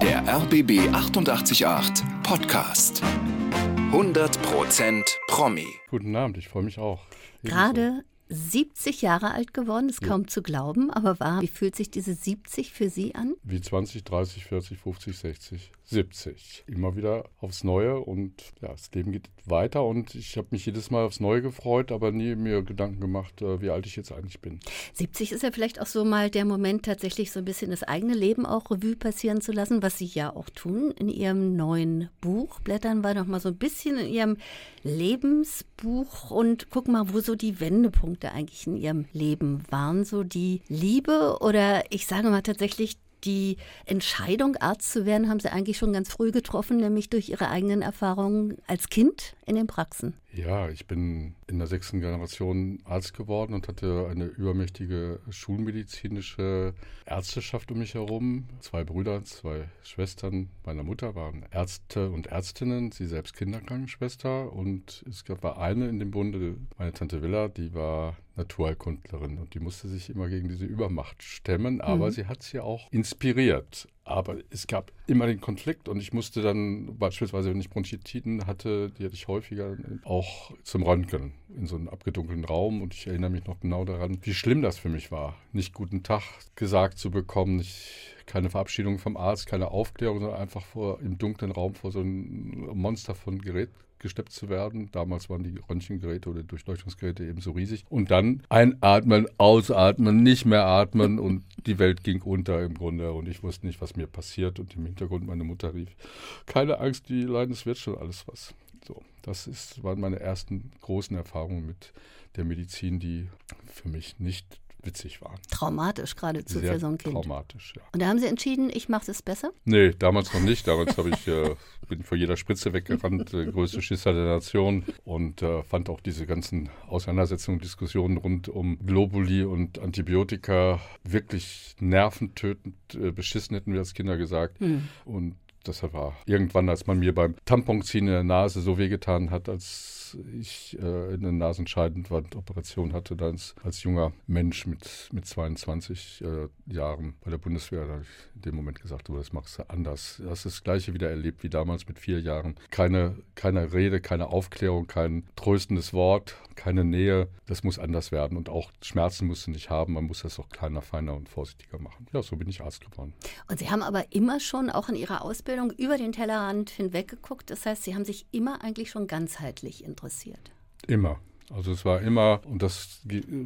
Der RBB 888 Podcast. 100% Promi. Guten Abend, ich freue mich auch. Gerade 70 Jahre alt geworden, ist Ja. kaum zu glauben, aber wahr. Wie fühlt sich diese 70 für Sie an? Wie 20, 30, 40, 50, 60, 70. Immer wieder aufs Neue und ja, das Leben geht weiter und ich habe mich jedes Mal aufs Neue gefreut, aber nie mir Gedanken gemacht, äh, wie alt ich jetzt eigentlich bin. 70 ist ja vielleicht auch so mal der Moment, tatsächlich so ein bisschen das eigene Leben auch Revue passieren zu lassen, was Sie ja auch tun. In Ihrem neuen Buch blättern wir noch mal so ein bisschen in Ihrem Lebensbuch und gucken mal, wo so die Wendepunkte eigentlich in Ihrem Leben waren. So die Liebe oder ich sage mal tatsächlich die Entscheidung, Arzt zu werden, haben Sie eigentlich schon ganz früh getroffen, nämlich durch Ihre eigenen Erfahrungen als Kind in den Praxen. Ja, ich bin in der sechsten Generation Arzt geworden und hatte eine übermächtige schulmedizinische Ärzteschaft um mich herum. Zwei Brüder, zwei Schwestern meiner Mutter waren Ärzte und Ärztinnen, sie selbst Kinderkrankenschwester. Und es gab eine in dem Bunde, meine Tante Villa, die war Naturheilkundlerin und die musste sich immer gegen diese Übermacht stemmen, aber Mhm. sie hat sie auch inspiriert. Aber es gab immer den Konflikt und ich musste dann beispielsweise, wenn ich Bronchitiden hatte, die hatte ich häufiger, auch zum Röntgen in so einem abgedunkelten Raum. Und ich erinnere mich noch genau daran, wie schlimm das für mich war, nicht guten Tag gesagt zu bekommen, nicht, keine Verabschiedung vom Arzt, keine Aufklärung, sondern einfach vor im dunklen Raum vor so einem Monster von Gerät gesteppt zu werden. Damals waren die Röntgengeräte oder Durchleuchtungsgeräte eben so riesig. Und dann einatmen, ausatmen, nicht mehr atmen und die Welt ging unter im Grunde und ich wusste nicht, was mir passiert und im Hintergrund meine Mutter rief, keine Angst, die Leiden, es wird schon alles was. So, das ist, waren meine ersten großen Erfahrungen mit der Medizin, die für mich nicht witzig waren. Traumatisch geradezu Sehr für so ein Kind. traumatisch, ja. Und da haben Sie entschieden, ich mache es besser? Nee, damals noch nicht. Damals habe ich, äh, bin vor jeder Spritze weggerannt, äh, größte Schisser der Nation und äh, fand auch diese ganzen Auseinandersetzungen, Diskussionen rund um Globuli und Antibiotika wirklich nerventötend äh, beschissen, hätten wir als Kinder gesagt. Hm. Und deshalb war irgendwann, als man mir beim Tamponziehen in der Nase so wehgetan hat, als ich äh, eine Nasenscheidewand-Operation hatte, als, als junger Mensch mit, mit 22 äh, Jahren bei der Bundeswehr, da habe ich in dem Moment gesagt, du, das machst du anders. Du hast das Gleiche wieder erlebt wie damals mit vier Jahren. Keine, keine Rede, keine Aufklärung, kein tröstendes Wort, keine Nähe. Das muss anders werden. Und auch Schmerzen musst du nicht haben. Man muss das auch kleiner, feiner und vorsichtiger machen. Ja, so bin ich Arzt geworden. Und Sie haben aber immer schon auch in Ihrer Ausbildung über den Tellerrand hinweg geguckt. Das heißt, Sie haben sich immer eigentlich schon ganzheitlich interessiert. Immer. Also es war immer, und das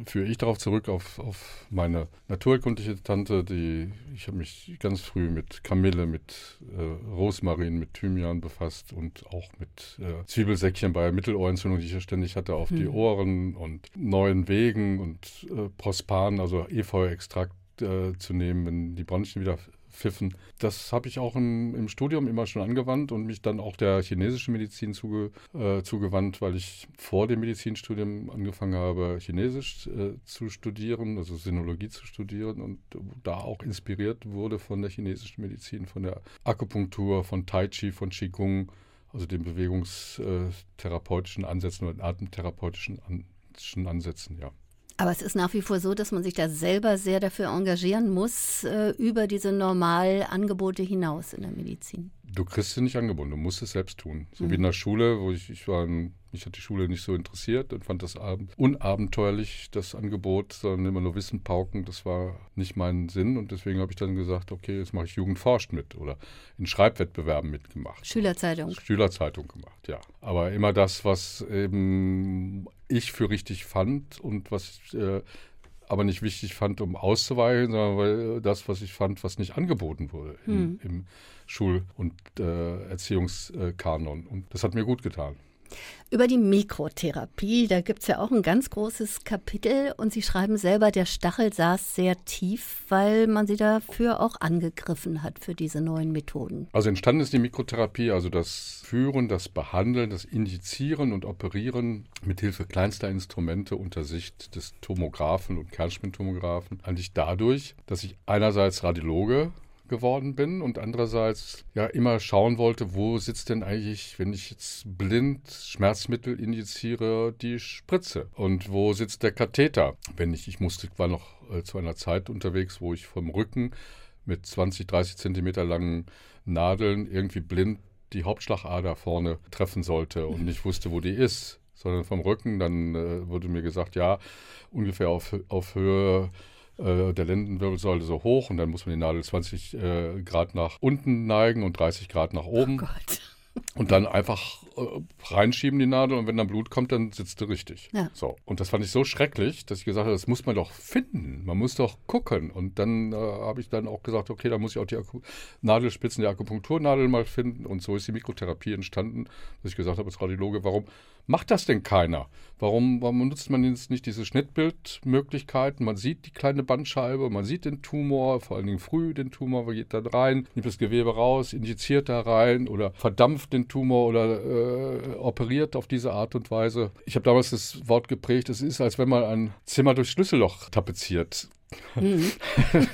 führe ich darauf zurück, auf, auf meine naturkundliche Tante, die, ich habe mich ganz früh mit Kamille, mit äh, Rosmarin, mit Thymian befasst und auch mit äh, Zwiebelsäckchen bei Mittelohrentzündung, die ich ja ständig hatte, auf die Hm. Ohren und neuen Wegen und äh, Prospan, also Efeu-Extrakt äh, zu nehmen, wenn die Bronchien wieder pfiffen. Das habe ich auch im, im Studium immer schon angewandt und mich dann auch der chinesischen Medizin zuge, äh, zugewandt, weil ich vor dem Medizinstudium angefangen habe, Chinesisch äh, zu studieren, also Sinologie zu studieren und da auch inspiriert wurde von der chinesischen Medizin, von der Akupunktur, von Tai Chi, von Qigong, also den bewegungstherapeutischen Ansätzen oder atemtherapeutischen An Ansätzen, ja. Aber es ist nach wie vor so, dass man sich da selber sehr dafür engagieren muss, äh, über diese Normalangebote hinaus in der Medizin. Du kriegst sie nicht angebunden, du musst es selbst tun. So Mhm. wie in der Schule, wo ich, ich war, mich hat die Schule nicht so interessiert und fand das ab- unabenteuerlich, das Angebot, sondern immer nur Wissen pauken, das war nicht mein Sinn und deswegen habe ich dann gesagt, okay, jetzt mache ich Jugend forscht mit oder in Schreibwettbewerben mitgemacht. Schülerzeitung. Schülerzeitung gemacht, ja. Aber immer das, was eben ich für richtig fand und was ich äh, aber nicht wichtig fand, um auszuweichen, sondern weil das, was ich fand, was nicht angeboten wurde Hm. im, im Schul- und äh, Erziehungskanon. Und das hat mir gut getan. Über die Mikrotherapie, da gibt es ja auch ein ganz großes Kapitel und Sie schreiben selber, der Stachel saß sehr tief, weil man Sie dafür auch angegriffen hat für diese neuen Methoden. Also entstanden ist die Mikrotherapie, also das Führen, das Behandeln, das Injizieren und Operieren mit Hilfe kleinster Instrumente unter Sicht des Tomographen und Kernspintomographen. Eigentlich dadurch, dass ich einerseits Radiologe geworden bin und andererseits ja immer schauen wollte, wo sitzt denn eigentlich, wenn ich jetzt blind Schmerzmittel injiziere, die Spritze und wo sitzt der Katheter? Wenn ich, ich musste, war noch äh, zu einer Zeit unterwegs, wo ich vom Rücken mit 20, 30 Zentimeter langen Nadeln irgendwie blind die Hauptschlagader vorne treffen sollte und nicht wusste, wo die ist, sondern vom Rücken. Dann äh, wurde mir gesagt, ja, ungefähr auf, auf Höhe äh, der Lendenwirbelsäule so hoch und dann muss man die Nadel 20 äh, Grad nach unten neigen und 30 Grad nach oben. Oh Gott. Und dann einfach äh, reinschieben die Nadel und wenn dann Blut kommt, dann sitzt du richtig. Ja. So. Und das fand ich so schrecklich, dass ich gesagt habe, das muss man doch finden. Man muss doch gucken. Und dann äh, habe ich dann auch gesagt, okay, da muss ich auch die Akku Nadelspitzen der Akupunkturnadel mal finden. Und so ist die Mikrotherapie entstanden, dass ich gesagt habe als Radiologe, warum macht das denn keiner? Warum, warum nutzt man jetzt nicht diese Schnittbildmöglichkeiten? Man sieht die kleine Bandscheibe, man sieht den Tumor, vor allen Dingen früh den Tumor, geht dann rein, nimmt das Gewebe raus, injiziert da rein oder verdampft den Tumor oder äh, operiert auf diese Art und Weise. Ich habe damals das Wort geprägt, es ist, als wenn man ein Zimmer durch Schlüsselloch tapeziert. Mhm.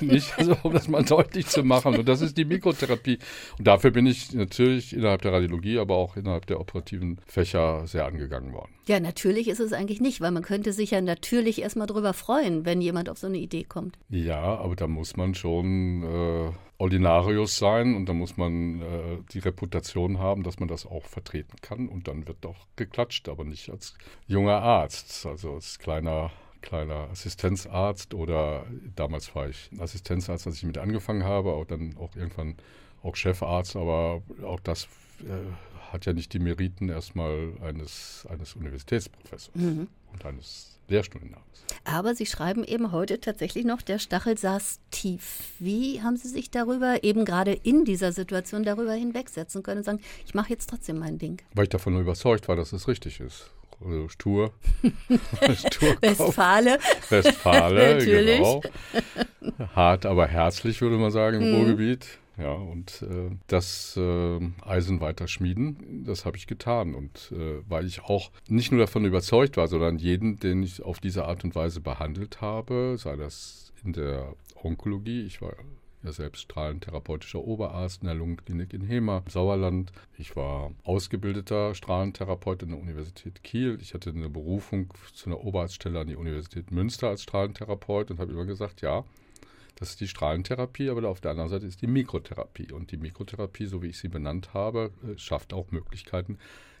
nicht, also, um das mal deutlich zu machen. Und das ist die Mikrotherapie. Und dafür bin ich natürlich innerhalb der Radiologie, aber auch innerhalb der operativen Fächer sehr angegangen worden. Ja, natürlich ist es eigentlich nicht, weil man könnte sich ja natürlich erstmal drüber freuen, wenn jemand auf so eine Idee kommt. Ja, aber da muss man schon äh, Ordinarius sein und da muss man äh, die Reputation haben, dass man das auch vertreten kann. Und dann wird doch geklatscht, aber nicht als junger Arzt, also als kleiner kleiner Assistenzarzt oder damals war ich Assistenzarzt, als ich mit angefangen habe, auch dann auch irgendwann auch Chefarzt, aber auch das äh, hat ja nicht die Meriten erstmal eines, eines Universitätsprofessors mhm. und eines Lehrstuhlennamens. Aber Sie schreiben eben heute tatsächlich noch, der Stachel saß tief. Wie haben Sie sich darüber, eben gerade in dieser Situation, darüber hinwegsetzen können und sagen, ich mache jetzt trotzdem mein Ding? Weil ich davon überzeugt war, dass es richtig ist also Stur. Westfale. Westfale, genau. Hart, aber herzlich, würde man sagen, im mhm. Ruhrgebiet. Ja, und äh, das äh, Eisen weiter schmieden, das habe ich getan. Und äh, weil ich auch nicht nur davon überzeugt war, sondern jeden, den ich auf diese Art und Weise behandelt habe, sei das in der Onkologie, ich war ja selbst strahlentherapeutischer Oberarzt in der Lungenklinik in Hema, Sauerland. Ich war ausgebildeter Strahlentherapeut in der Universität Kiel. Ich hatte eine Berufung zu einer Oberarztstelle an die Universität Münster als Strahlentherapeut und habe immer gesagt, ja, das ist die Strahlentherapie, aber auf der anderen Seite ist die Mikrotherapie. Und die Mikrotherapie, so wie ich sie benannt habe, äh, schafft auch Möglichkeiten,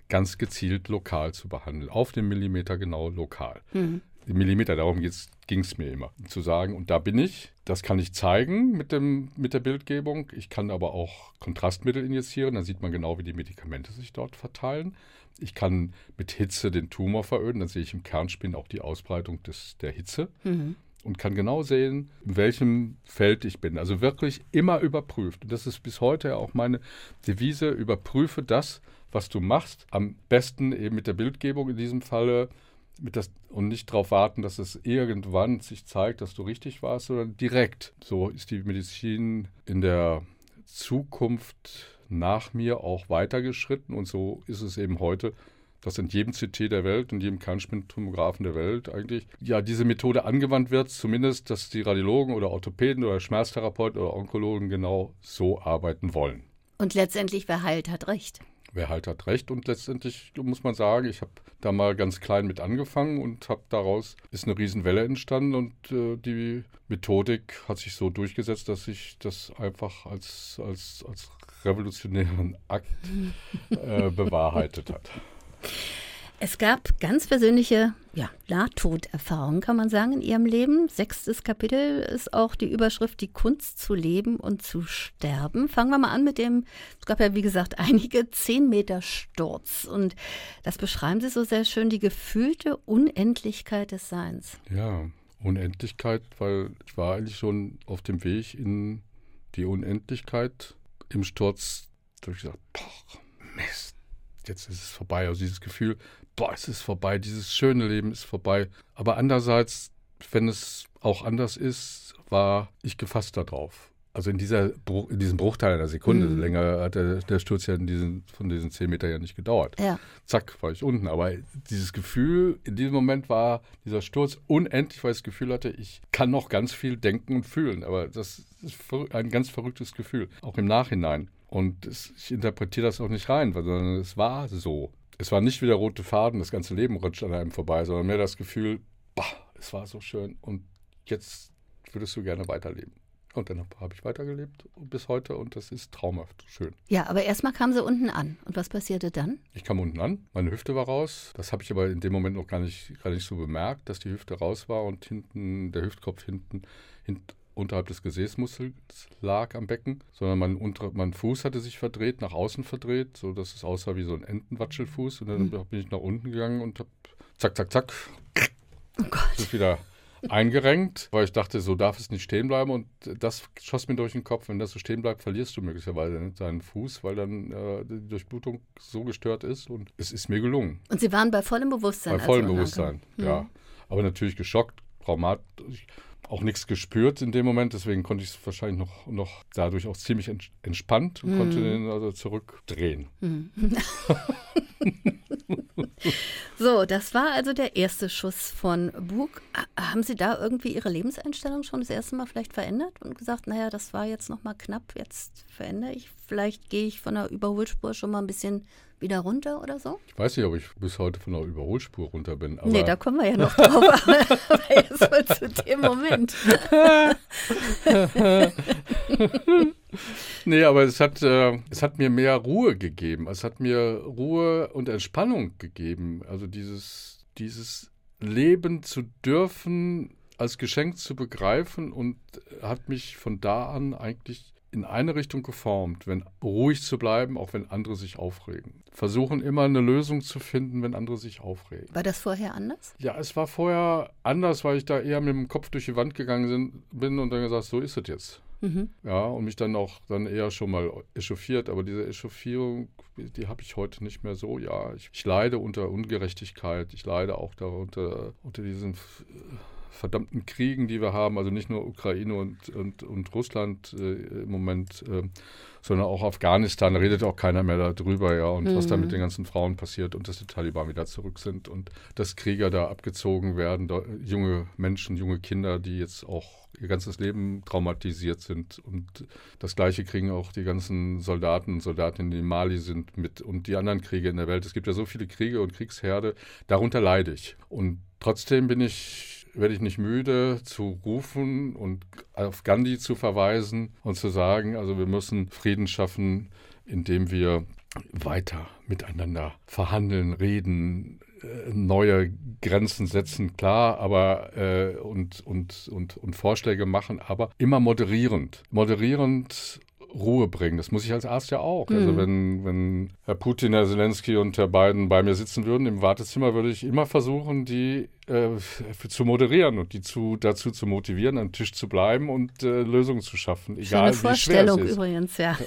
ganz gezielt lokal zu behandeln, auf den Millimeter genau lokal. Mhm. Millimeter, darum ging es mir immer, zu sagen, und da bin ich, das kann ich zeigen mit, dem, mit der Bildgebung. Ich kann aber auch Kontrastmittel injizieren, dann sieht man genau, wie die Medikamente sich dort verteilen. Ich kann mit Hitze den Tumor veröden, dann sehe ich im Kernspin auch die Ausbreitung des, der Hitze. Mhm. Und kann genau sehen, in welchem Feld ich bin. Also wirklich immer überprüft. Und das ist bis heute auch meine Devise: überprüfe das, was du machst. Am besten eben mit der Bildgebung in diesem Falle das, und nicht darauf warten, dass es irgendwann sich zeigt, dass du richtig warst, sondern direkt. So ist die Medizin in der Zukunft nach mir auch weitergeschritten und so ist es eben heute, dass in jedem CT der Welt, in jedem Kernspintomographen der Welt eigentlich ja diese Methode angewandt wird, zumindest, dass die Radiologen oder Orthopäden oder Schmerztherapeuten oder Onkologen genau so arbeiten wollen. Und letztendlich, wer heilt, hat recht wer halt hat recht. Und letztendlich muss man sagen, ich habe da mal ganz klein mit angefangen und habe daraus ist eine Riesenwelle entstanden und äh, die Methodik hat sich so durchgesetzt, dass sich das einfach als, als, als revolutionären Akt äh, bewahrheitet hat. Es gab ganz persönliche ja, Nahtoderfahrungen, kann man sagen, in Ihrem Leben. Sechstes Kapitel ist auch die Überschrift Die Kunst zu leben und zu sterben. Fangen wir mal an mit dem, es gab ja wie gesagt einige zehn Meter Sturz. Und das beschreiben Sie so sehr schön, die gefühlte Unendlichkeit des Seins. Ja, Unendlichkeit, weil ich war eigentlich schon auf dem Weg in die Unendlichkeit. Im Sturz habe ich gesagt, boah, Mist, jetzt ist es vorbei. Also dieses Gefühl, boah, es ist vorbei, dieses schöne Leben ist vorbei. Aber andererseits, wenn es auch anders ist, war ich gefasst darauf. Also in, dieser, in diesem Bruchteil einer Sekunde, mhm. länger hat der, der Sturz ja in diesen, von diesen zehn Metern ja nicht gedauert. Ja. Zack, war ich unten. Aber dieses Gefühl, in diesem Moment war dieser Sturz unendlich, weil ich das Gefühl hatte, ich kann noch ganz viel denken und fühlen. Aber das ist ein ganz verrücktes Gefühl, auch im Nachhinein. Und ich interpretiere das auch nicht rein, sondern es war so es war nicht wie der rote Faden, das ganze Leben rutscht an einem vorbei, sondern mehr das Gefühl, boah, es war so schön und jetzt würdest du gerne weiterleben. Und dann habe ich weitergelebt bis heute und das ist traumhaft schön. Ja, aber erstmal kam sie unten an. Und was passierte dann? Ich kam unten an, meine Hüfte war raus. Das habe ich aber in dem Moment noch gar nicht, gar nicht so bemerkt, dass die Hüfte raus war und hinten, der Hüftkopf hinten, hinten unterhalb des Gesäßmuskels lag am Becken, sondern mein, unter, mein Fuß hatte sich verdreht, nach außen verdreht, so dass es aussah wie so ein Entenwatschelfuß. Und dann mhm. bin ich nach unten gegangen und habe zack, zack, zack, oh Gott. ist wieder eingerenkt, weil ich dachte, so darf es nicht stehen bleiben. Und das schoss mir durch den Kopf. Wenn das so stehen bleibt, verlierst du möglicherweise nicht deinen Fuß, weil dann äh, die Durchblutung so gestört ist. Und es ist mir gelungen. Und Sie waren bei vollem Bewusstsein? Bei vollem Bewusstsein, ja. Mhm. Aber natürlich geschockt, traumatisch auch nichts gespürt in dem Moment, deswegen konnte ich es wahrscheinlich noch, noch dadurch auch ziemlich entspannt und mm. konnte den also zurückdrehen. Mm. so, das war also der erste Schuss von Bug. Haben Sie da irgendwie Ihre Lebenseinstellung schon das erste Mal vielleicht verändert und gesagt, naja, das war jetzt nochmal knapp, jetzt verändere ich, vielleicht gehe ich von der Überholspur schon mal ein bisschen wieder runter oder so? Ich weiß nicht, ob ich bis heute von der Überholspur runter bin. Aber nee, da kommen wir ja noch drauf. aber jetzt mal zu dem Moment. nee, aber es hat, äh, es hat mir mehr Ruhe gegeben. Es hat mir Ruhe und Entspannung gegeben. Also dieses, dieses Leben zu dürfen, als Geschenk zu begreifen und hat mich von da an eigentlich in eine Richtung geformt, wenn ruhig zu bleiben, auch wenn andere sich aufregen. Versuchen immer eine Lösung zu finden, wenn andere sich aufregen. War das vorher anders? Ja, es war vorher anders, weil ich da eher mit dem Kopf durch die Wand gegangen bin und dann gesagt, so ist es jetzt. Mhm. Ja, und mich dann auch dann eher schon mal echauffiert. Aber diese Echauffierung, die habe ich heute nicht mehr so. Ja, ich, ich, leide unter Ungerechtigkeit. Ich leide auch darunter, unter diesen verdammten Kriegen, die wir haben, also nicht nur Ukraine und, und, und Russland äh, im Moment, äh, sondern auch Afghanistan, da redet auch keiner mehr darüber, ja, und mhm. was da mit mhm. den ganzen Frauen passiert und dass die Taliban wieder zurück sind und dass Krieger da abgezogen werden, da, junge Menschen, junge Kinder, die jetzt auch ihr ganzes Leben traumatisiert sind und das Gleiche kriegen auch die ganzen Soldaten und Soldatinnen, die in Mali sind, mit und die anderen Kriege in der Welt. Es gibt ja so viele Kriege und Kriegsherde, darunter leide ich. Und trotzdem bin ich werde ich nicht müde zu rufen und auf Gandhi zu verweisen und zu sagen, also wir müssen Frieden schaffen, indem wir weiter miteinander verhandeln, reden, äh, neue Grenzen setzen, klar, aber äh, und, und, und, und Vorschläge machen, aber immer moderierend. Moderierend Ruhe bringen. Das muss ich als Arzt ja auch. Also mhm. Also wenn, wenn Herr Putin, Herr Zelensky und Herr Biden bei mir sitzen würden im Wartezimmer, würde ich immer versuchen, die äh, zu moderieren und die zu, dazu zu motivieren, am Tisch zu bleiben und äh, Lösungen zu schaffen. Egal, Schöne Vorstellung wie schwer es ist. übrigens, ja.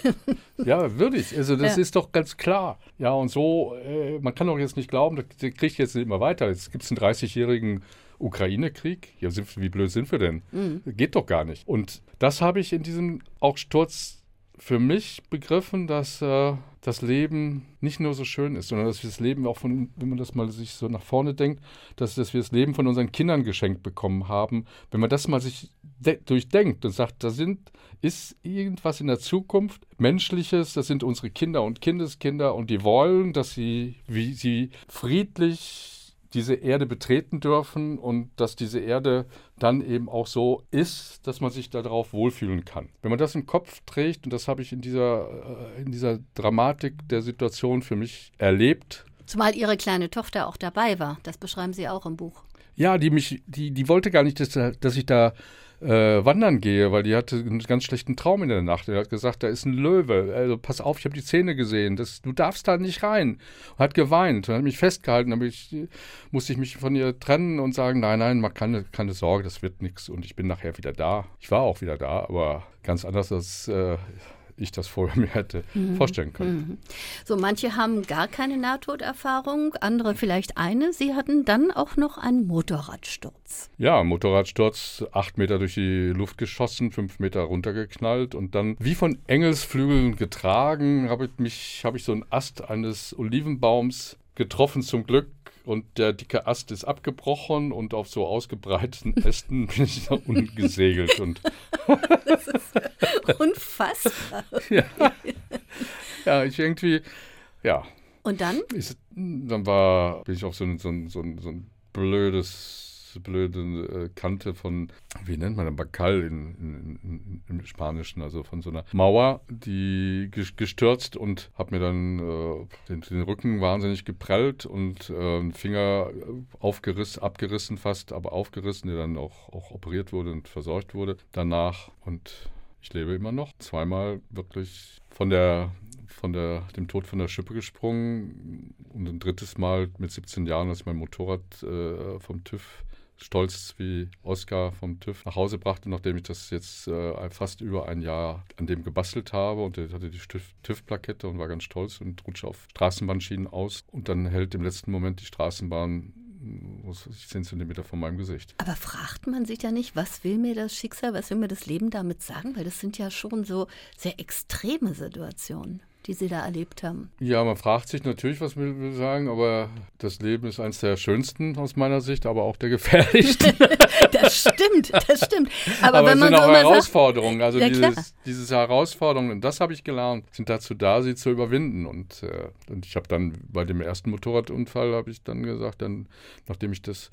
Ja, würde ich. Also das ja. ist doch ganz klar. Ja, und so, äh, man kann doch jetzt nicht glauben, das kriegt jetzt immer weiter. Jetzt gibt es einen 30-jährigen Ukraine-Krieg? Ja, wie blöd sind wir denn? Mhm. Geht doch gar nicht. Und das habe ich in diesem auch Sturz für mich begriffen, dass äh, das Leben nicht nur so schön ist, sondern dass wir das Leben auch von, wenn man das mal sich so nach vorne denkt, dass, dass wir das Leben von unseren Kindern geschenkt bekommen haben. Wenn man das mal sich durchdenkt und sagt, da sind, ist irgendwas in der Zukunft Menschliches, das sind unsere Kinder und Kindeskinder und die wollen, dass sie, wie sie friedlich diese Erde betreten dürfen und dass diese Erde dann eben auch so ist, dass man sich darauf wohlfühlen kann. Wenn man das im Kopf trägt, und das habe ich in dieser, äh, in dieser Dramatik der Situation für mich erlebt. Zumal Ihre kleine Tochter auch dabei war, das beschreiben Sie auch im Buch. Ja, die mich, die, die wollte gar nicht, dass, dass ich da äh, wandern gehe, weil die hatte einen ganz schlechten Traum in der Nacht. Er hat gesagt, da ist ein Löwe. Also pass auf, ich habe die Zähne gesehen. Das, du darfst da nicht rein. Und hat geweint und hat mich festgehalten. Dann ich, musste ich mich von ihr trennen und sagen, nein, nein, mach keine, keine Sorge, das wird nichts. Und ich bin nachher wieder da. Ich war auch wieder da, aber ganz anders als äh, ich das vorher mir hätte mhm. vorstellen können. Mhm. So, manche haben gar keine Nahtoderfahrung, andere vielleicht eine. Sie hatten dann auch noch einen Motorradsturz. Ja, Motorradsturz, acht Meter durch die Luft geschossen, fünf Meter runtergeknallt und dann wie von Engelsflügeln getragen, habe ich mich, habe ich so einen Ast eines Olivenbaums getroffen zum Glück und der dicke Ast ist abgebrochen und auf so ausgebreiteten Ästen bin ich nach unten gesegelt. Und das ist unfassbar. ja. ja, ich irgendwie, ja. Und dann? Ich, dann war, bin ich auf so ein, so ein, so ein, so ein blödes blöde äh, Kante von, wie nennt man das, Bakal in, in, in, im Spanischen, also von so einer Mauer, die gestürzt und habe mir dann äh, den, den, Rücken wahnsinnig geprellt und äh, einen Finger aufgerissen, abgerissen fast, aber aufgerissen, der dann auch, auch operiert wurde und versorgt wurde danach und ich lebe immer noch. Zweimal wirklich von der von der, dem Tod von der Schippe gesprungen und ein drittes Mal mit 17 Jahren, als mein Motorrad äh, vom TÜV stolz wie Oscar vom TÜV nach Hause brachte, nachdem ich das jetzt äh, fast über ein Jahr an dem gebastelt habe und der hatte die TÜV-Plakette und war ganz stolz und rutschte auf Straßenbahnschienen aus und dann hält im letzten Moment die Straßenbahn was weiß ich, 10 Zentimeter von meinem Gesicht. Aber fragt man sich ja nicht, was will mir das Schicksal, was will mir das Leben damit sagen? Weil das sind ja schon so sehr extreme Situationen die Sie da erlebt haben? Ja, man fragt sich natürlich, was will wir sagen, aber das Leben ist eines der schönsten aus meiner Sicht, aber auch der gefährlichsten. das stimmt, das stimmt. Aber, aber wenn man es sind so auch Herausforderungen, also ja, dieses, diese Herausforderungen, und das habe ich gelernt, sind dazu da, sie zu überwinden. Und, äh, und ich habe dann bei dem ersten Motorradunfall, habe ich dann gesagt, dann, nachdem ich das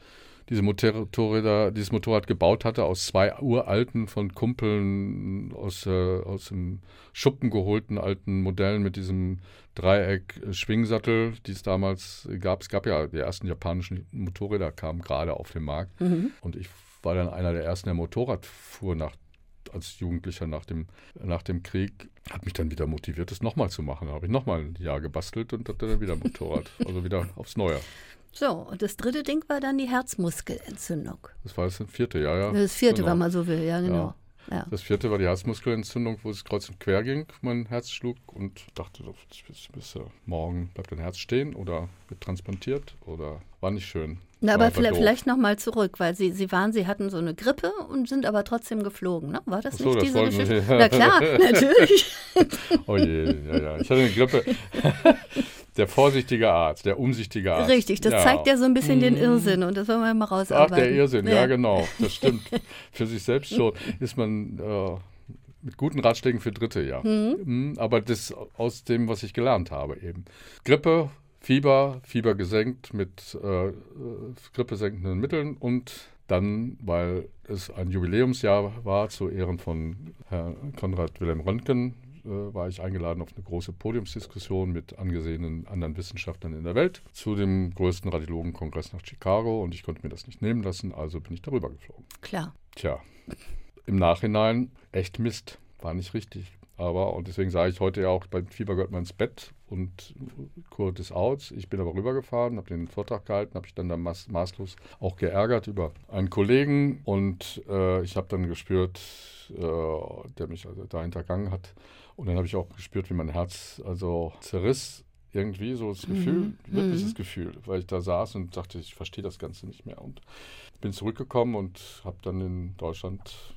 diese Motorräder, dieses Motorrad gebaut hatte, aus zwei uralten von Kumpeln aus, äh, aus dem Schuppen geholten alten Modellen mit diesem Dreieck-Schwingsattel, die es damals gab. Es gab ja die ersten japanischen Motorräder, kamen gerade auf den Markt. Mhm. Und ich war dann einer der ersten, der Motorrad fuhr nach als Jugendlicher nach dem, nach dem Krieg, hat mich dann wieder motiviert, das nochmal zu machen. Da habe ich nochmal ein Jahr gebastelt und hatte dann wieder Motorrad. also wieder aufs Neue. So, und das dritte Ding war dann die Herzmuskelentzündung. Das war das vierte, ja, ja. Das vierte, genau. wenn man so will, ja, genau. Ja. Ja. Das vierte war die Herzmuskelentzündung, wo es kreuz und quer ging, mein Herz schlug und dachte, bis, bis, morgen bleibt dein Herz stehen oder wird transplantiert oder war nicht schön. Na, aber vielleicht, vielleicht nochmal zurück, weil Sie, Sie waren, Sie hatten so eine Grippe und sind aber trotzdem geflogen, ne? War das so, nicht das diese Geschichte? Na klar, natürlich. oh je, ja, ja. Ich hatte eine Grippe. Der vorsichtige Arzt, der umsichtige Arzt. Richtig, das ja. zeigt ja so ein bisschen den mhm. Irrsinn und das wollen wir mal rausarbeiten. Ach, der Irrsinn, ja, ja genau, das stimmt. für sich selbst schon ist man äh, mit guten Ratschlägen für Dritte, ja. Mhm. mhm. Aber das aus dem, was ich gelernt habe eben. Grippe, Fieber, Fieber gesenkt mit äh, grippesenkenden Mitteln und dann, weil es ein Jubiläumsjahr war zu Ehren von Herrn Konrad Wilhelm Röntgen, äh, war ich eingeladen auf eine große Podiumsdiskussion mit angesehenen anderen Wissenschaftlern in der Welt zu dem größten Radiologenkongress nach Chicago und ich konnte mir das nicht nehmen lassen, also bin ich darüber geflogen. Klar. Tja, im Nachhinein echt Mist, war nicht richtig. Aber, und deswegen sage ich heute ja auch, beim Fieber gehört man ins Bett und Kurt ist out. Ich bin aber rübergefahren, habe den Vortrag gehalten, habe ich dann da maß, maßlos auch geärgert über einen Kollegen und äh, ich habe dann gespürt, äh, der mich also da hintergangen hat. Und dann habe ich auch gespürt, wie mein Herz also zerriss irgendwie so das Gefühl, mhm. wirkliches mhm. Gefühl, weil ich da saß und dachte, ich verstehe das Ganze nicht mehr. Und bin zurückgekommen und habe dann in Deutschland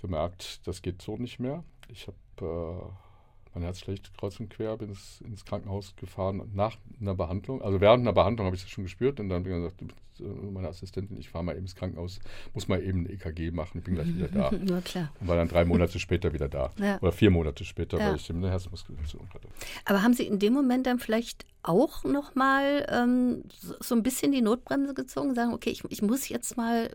gemerkt, das geht so nicht mehr. Ich habe äh, mein Herz schlecht kreuz und quer, bin ins, ins, Krankenhaus gefahren nach einer Behandlung. Also während einer Behandlung habe ich das schon gespürt und dann bin ich gesagt, äh, meine Assistentin, ich fahre mal eben ins Krankenhaus, muss mal eben ein EKG machen, ich bin gleich wieder da. Ja, klar. Und war dann drei Monate später wieder da. Ja. Oder vier Monate später, ja. weil ich eine Herzmuskelentzündung hatte. Aber haben Sie in dem Moment dann vielleicht auch nochmal ähm, so, so ein bisschen die Notbremse gezogen, sagen, okay, ich, ich muss jetzt mal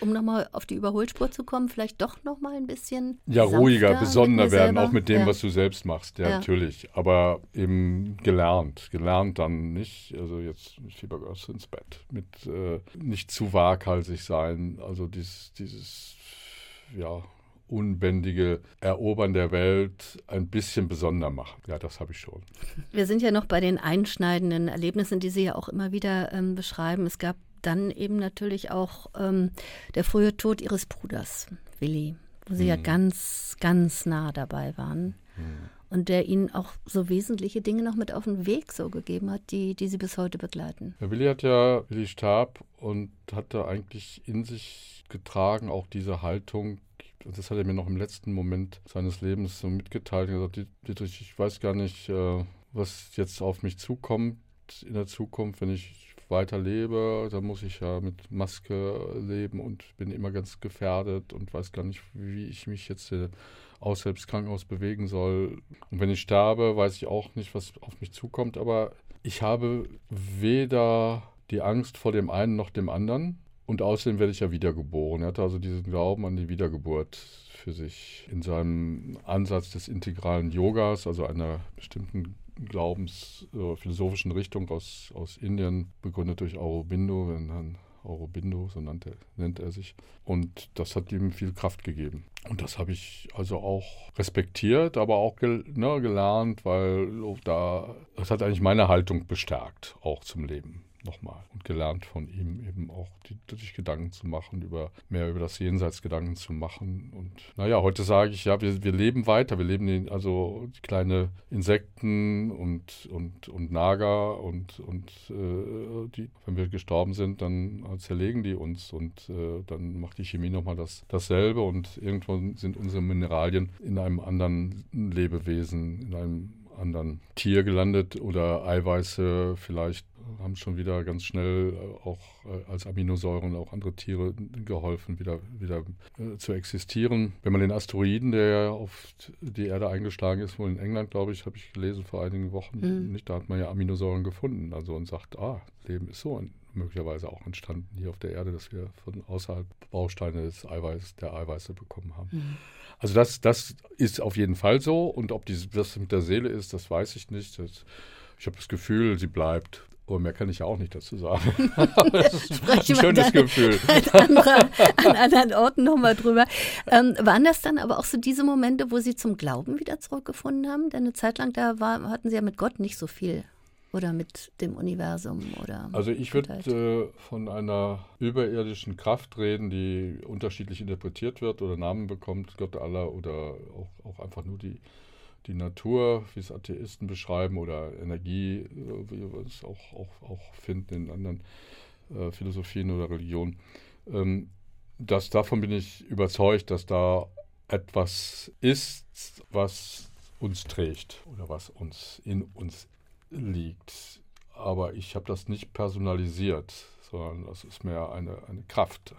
um nochmal auf die Überholspur zu kommen, vielleicht doch nochmal ein bisschen. Ja, ruhiger, besonderer werden, auch mit dem, ja. was du selbst machst, ja, ja, natürlich. Aber eben gelernt. Gelernt dann nicht, also jetzt Fieber gehst ins Bett. Mit äh, nicht zu waghalsig sein. Also dieses, dieses ja, unbändige Erobern der Welt ein bisschen besonder machen. Ja, das habe ich schon. Wir sind ja noch bei den einschneidenden Erlebnissen, die Sie ja auch immer wieder ähm, beschreiben. Es gab dann eben natürlich auch ähm, der frühe Tod ihres Bruders, Willi, wo sie mhm. ja ganz, ganz nah dabei waren. Mhm. Und der ihnen auch so wesentliche Dinge noch mit auf den Weg so gegeben hat, die, die sie bis heute begleiten. Ja, Willi hat ja, Willi starb und hatte eigentlich in sich getragen, auch diese Haltung, das hat er mir noch im letzten Moment seines Lebens so mitgeteilt. Er hat gesagt, Dietrich, ich weiß gar nicht, äh, was jetzt auf mich zukommt in der Zukunft, wenn ich weiter lebe, dann muss ich ja mit Maske leben und bin immer ganz gefährdet und weiß gar nicht, wie ich mich jetzt außerhalb des Krankenhauses bewegen soll. Und wenn ich sterbe, weiß ich auch nicht, was auf mich zukommt. Aber ich habe weder die Angst vor dem einen noch dem anderen. Und außerdem werde ich ja wiedergeboren. Er hatte also diesen Glauben an die Wiedergeburt für sich in seinem Ansatz des integralen Yogas, also einer bestimmten Glaubens- äh, philosophischen Richtung aus, aus Indien, begründet durch Aurobindo, Herrn Aurobindo, so nannte, nennt er sich. Und das hat ihm viel Kraft gegeben. Und das habe ich also auch respektiert, aber auch gel ne, gelernt, weil da, das hat eigentlich meine Haltung bestärkt, auch zum Leben nochmal und gelernt von ihm eben auch sich Gedanken zu machen, über mehr über das Jenseits Gedanken zu machen. Und naja, heute sage ich ja, wir, wir leben weiter, wir leben in, also kleine Insekten und, und, und Nager und, und äh, die, wenn wir gestorben sind, dann zerlegen die uns und äh, dann macht die Chemie nochmal das, dasselbe und irgendwann sind unsere Mineralien in einem anderen Lebewesen, in einem anderen Tier gelandet oder Eiweiße vielleicht haben schon wieder ganz schnell äh, auch äh, als Aminosäuren auch andere Tiere geholfen, wieder, wieder äh, zu existieren. Wenn man den Asteroiden, der auf die Erde eingeschlagen ist, wohl in England, glaube ich, habe ich gelesen vor einigen Wochen, mhm. nicht, da hat man ja Aminosäuren gefunden. Also und sagt, ah, Leben ist so möglicherweise auch entstanden hier auf der Erde, dass wir von außerhalb Bausteine des Eiweiß, der Eiweiße bekommen haben. Mhm. Also das, das ist auf jeden Fall so. Und ob dies, das mit der Seele ist, das weiß ich nicht. Das, ich habe das Gefühl, sie bleibt. Aber mehr kann ich ja auch nicht dazu sagen. das ist ein schönes Gefühl. An, anderer, an anderen Orten nochmal drüber. Ähm, waren das dann aber auch so diese Momente, wo Sie zum Glauben wieder zurückgefunden haben? Denn eine Zeit lang da war, hatten Sie ja mit Gott nicht so viel oder mit dem Universum oder also ich würde äh, von einer überirdischen Kraft reden, die unterschiedlich interpretiert wird oder Namen bekommt, Gott aller oder auch, auch einfach nur die, die Natur, wie es Atheisten beschreiben oder Energie, äh, wie wir es auch, auch, auch finden in anderen äh, Philosophien oder Religionen. Ähm, das, davon bin ich überzeugt, dass da etwas ist, was uns trägt oder was uns in uns liegt. Aber ich habe das nicht personalisiert, sondern das ist mehr eine, eine Kraft,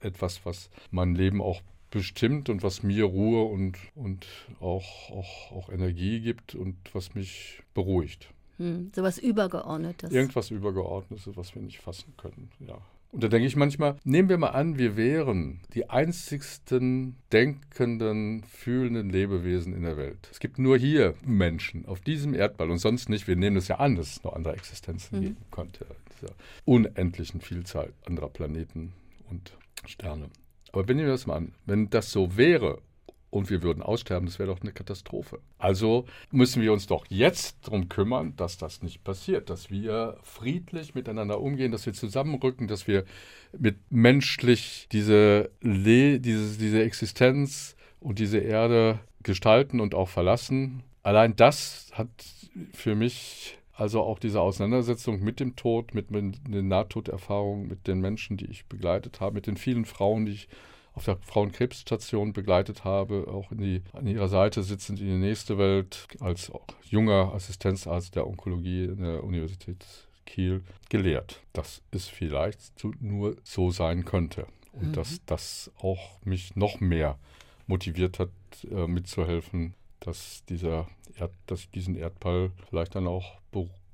etwas, was mein Leben auch bestimmt und was mir Ruhe und, und auch, auch, auch Energie gibt und was mich beruhigt. Hm, so was Übergeordnetes. Irgendwas Übergeordnetes, was wir nicht fassen können, ja. Und da denke ich manchmal, nehmen wir mal an, wir wären die einzigsten denkenden, fühlenden Lebewesen in der Welt. Es gibt nur hier Menschen auf diesem Erdball und sonst nicht. Wir nehmen es ja an, dass es noch andere Existenzen mhm. geben könnte. Dieser unendlichen Vielzahl anderer Planeten und Sterne. Aber wenn wir das mal an, wenn das so wäre und wir würden aussterben, das wäre doch eine Katastrophe. Also müssen wir uns doch jetzt darum kümmern, dass das nicht passiert, dass wir friedlich miteinander umgehen, dass wir zusammenrücken, dass wir mit menschlich diese, Le diese, diese Existenz und diese Erde gestalten und auch verlassen. Allein das hat für mich also auch diese Auseinandersetzung mit dem Tod, mit, mit den Nahtoderfahrungen, mit den Menschen, die ich begleitet habe, mit den vielen Frauen, die ich auf der Frauenkrebsstation begleitet habe, auch die, an ihrer Seite sitzend in die nächste Welt als junger Assistenzarzt der Onkologie in der Universität Kiel gelehrt, dass es vielleicht nur so sein könnte und mhm. dass das auch mich noch mehr motiviert hat, äh, mitzuhelfen, dass dieser Erd, dass diesen Erdball vielleicht dann auch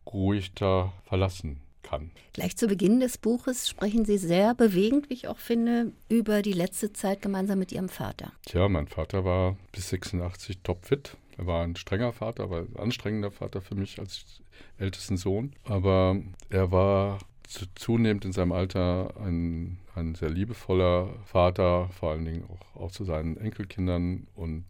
beruhigter verlassen kann. Gleich zu Beginn des Buches sprechen Sie sehr bewegend, wie ich auch finde, über die letzte Zeit gemeinsam mit Ihrem Vater. Tja, mein Vater war bis 86 topfit. Er war ein strenger Vater, aber ein anstrengender Vater für mich als ältesten Sohn. Aber er war zunehmend in seinem Alter ein, ein sehr liebevoller Vater, vor allen Dingen auch, auch zu seinen Enkelkindern und,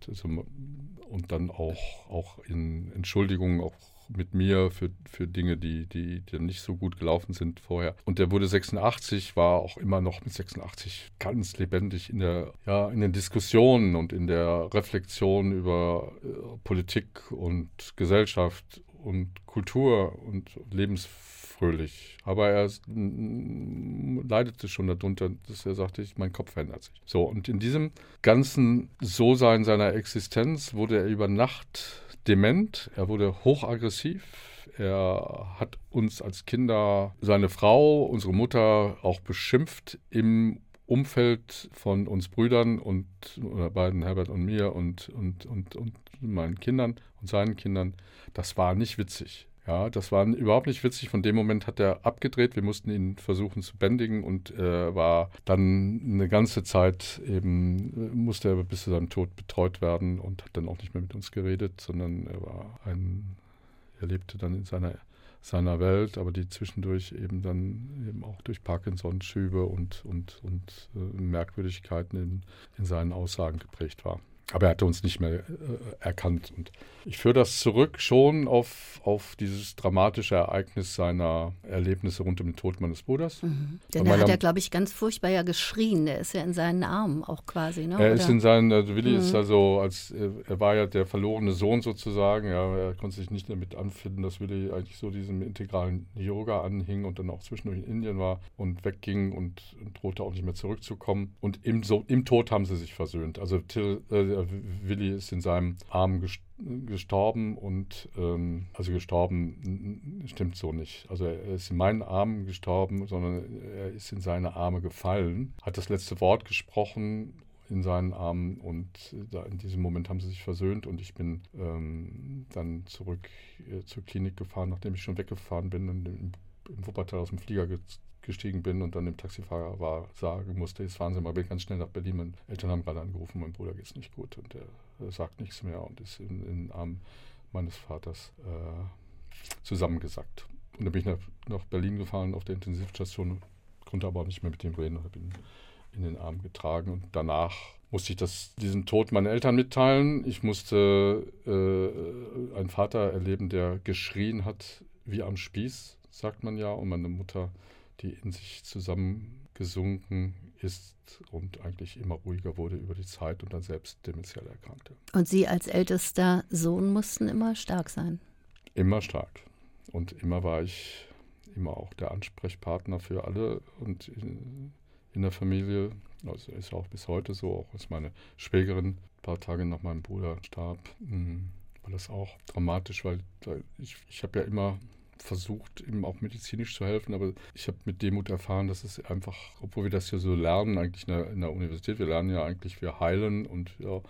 und dann auch, auch in Entschuldigungen auch mit mir für, für Dinge, die, die, die nicht so gut gelaufen sind vorher. Und der wurde 86, war auch immer noch mit 86 ganz lebendig in der, ja, in den Diskussionen und in der Reflexion über äh, Politik und Gesellschaft und Kultur und lebensfröhlich. Aber er leidete schon darunter, dass er sagte, ich, mein Kopf verändert sich. So, und in diesem ganzen So-Sein seiner Existenz wurde er über Nacht dement, er wurde hochaggressiv. Er hat uns als Kinder, seine Frau, unsere Mutter auch beschimpft im Umfeld von uns Brüdern und oder beiden Herbert und mir und, und, und, und meinen Kindern und seinen Kindern. Das war nicht witzig. Ja, das war überhaupt nicht witzig. Von dem Moment hat er abgedreht. Wir mussten ihn versuchen zu bändigen und äh, war dann eine ganze Zeit eben, musste er bis zu seinem Tod betreut werden und hat dann auch nicht mehr mit uns geredet, sondern er war ein, er lebte dann in seiner seiner Welt, aber die zwischendurch eben dann eben auch durch Parkinson-Schübe und, und, und äh, Merkwürdigkeiten in, in seinen Aussagen geprägt war. Aber er hatte uns nicht mehr äh, erkannt. Und ich führe das zurück schon auf, auf dieses dramatische Ereignis seiner Erlebnisse rund um den Tod meines Bruders. Mhm. Denn er hat ja, glaube ich, ganz furchtbar ja geschrien. Er ist ja in seinen Armen auch quasi. Ne? Er Oder? ist in seinen, also Willi mhm. ist also, als er war ja der verlorene Sohn sozusagen. Ja, er konnte sich nicht damit anfinden, dass Willi eigentlich so diesem integralen Yoga anhing und dann auch zwischendurch in Indien war und wegging und, und drohte auch nicht mehr zurückzukommen. Und im, so, im Tod haben sie sich versöhnt. Also Till, äh, Willi ist in seinem Arm gestorben und ähm, also gestorben stimmt so nicht. Also er ist in meinen Armen gestorben, sondern er ist in seine Arme gefallen, hat das letzte Wort gesprochen in seinen Armen und in diesem Moment haben sie sich versöhnt und ich bin ähm, dann zurück äh, zur Klinik gefahren, nachdem ich schon weggefahren bin und im, im Wuppertal aus dem Flieger gestiegen bin und dann dem Taxifahrer war, sagen musste, jetzt fahren Sie mal ganz schnell nach Berlin. Meine Eltern haben gerade angerufen, mein Bruder geht es nicht gut und er, sagt nichts mehr und ist in, den Arm meines Vaters äh, zusammengesackt. Und dann bin ich nach, nach, Berlin gefahren auf der Intensivstation, konnte aber nicht mehr mit ihm reden und habe ihn in den Arm getragen und danach musste ich das, diesen Tod meiner Eltern mitteilen. Ich musste äh, einen Vater erleben, der geschrien hat wie am Spieß, sagt man ja, und meine Mutter die in sich zusammengesunken ist und eigentlich immer ruhiger wurde über die Zeit und dann selbst dementiell erkrankte. Und Sie als ältester Sohn mussten immer stark sein? Immer stark. Und immer war ich immer auch der Ansprechpartner für alle und in, in der Familie. Also ist auch bis heute so, auch als meine Schwägerin ein paar Tage nach meinem Bruder starb, hm, war das auch dramatisch, weil ich, ich habe ja immer versucht, ihm auch medizinisch zu helfen, aber ich habe mit Demut erfahren, dass es einfach, obwohl wir das ja so lernen, eigentlich in der, in der Universität, wir lernen ja eigentlich, wir heilen und ja,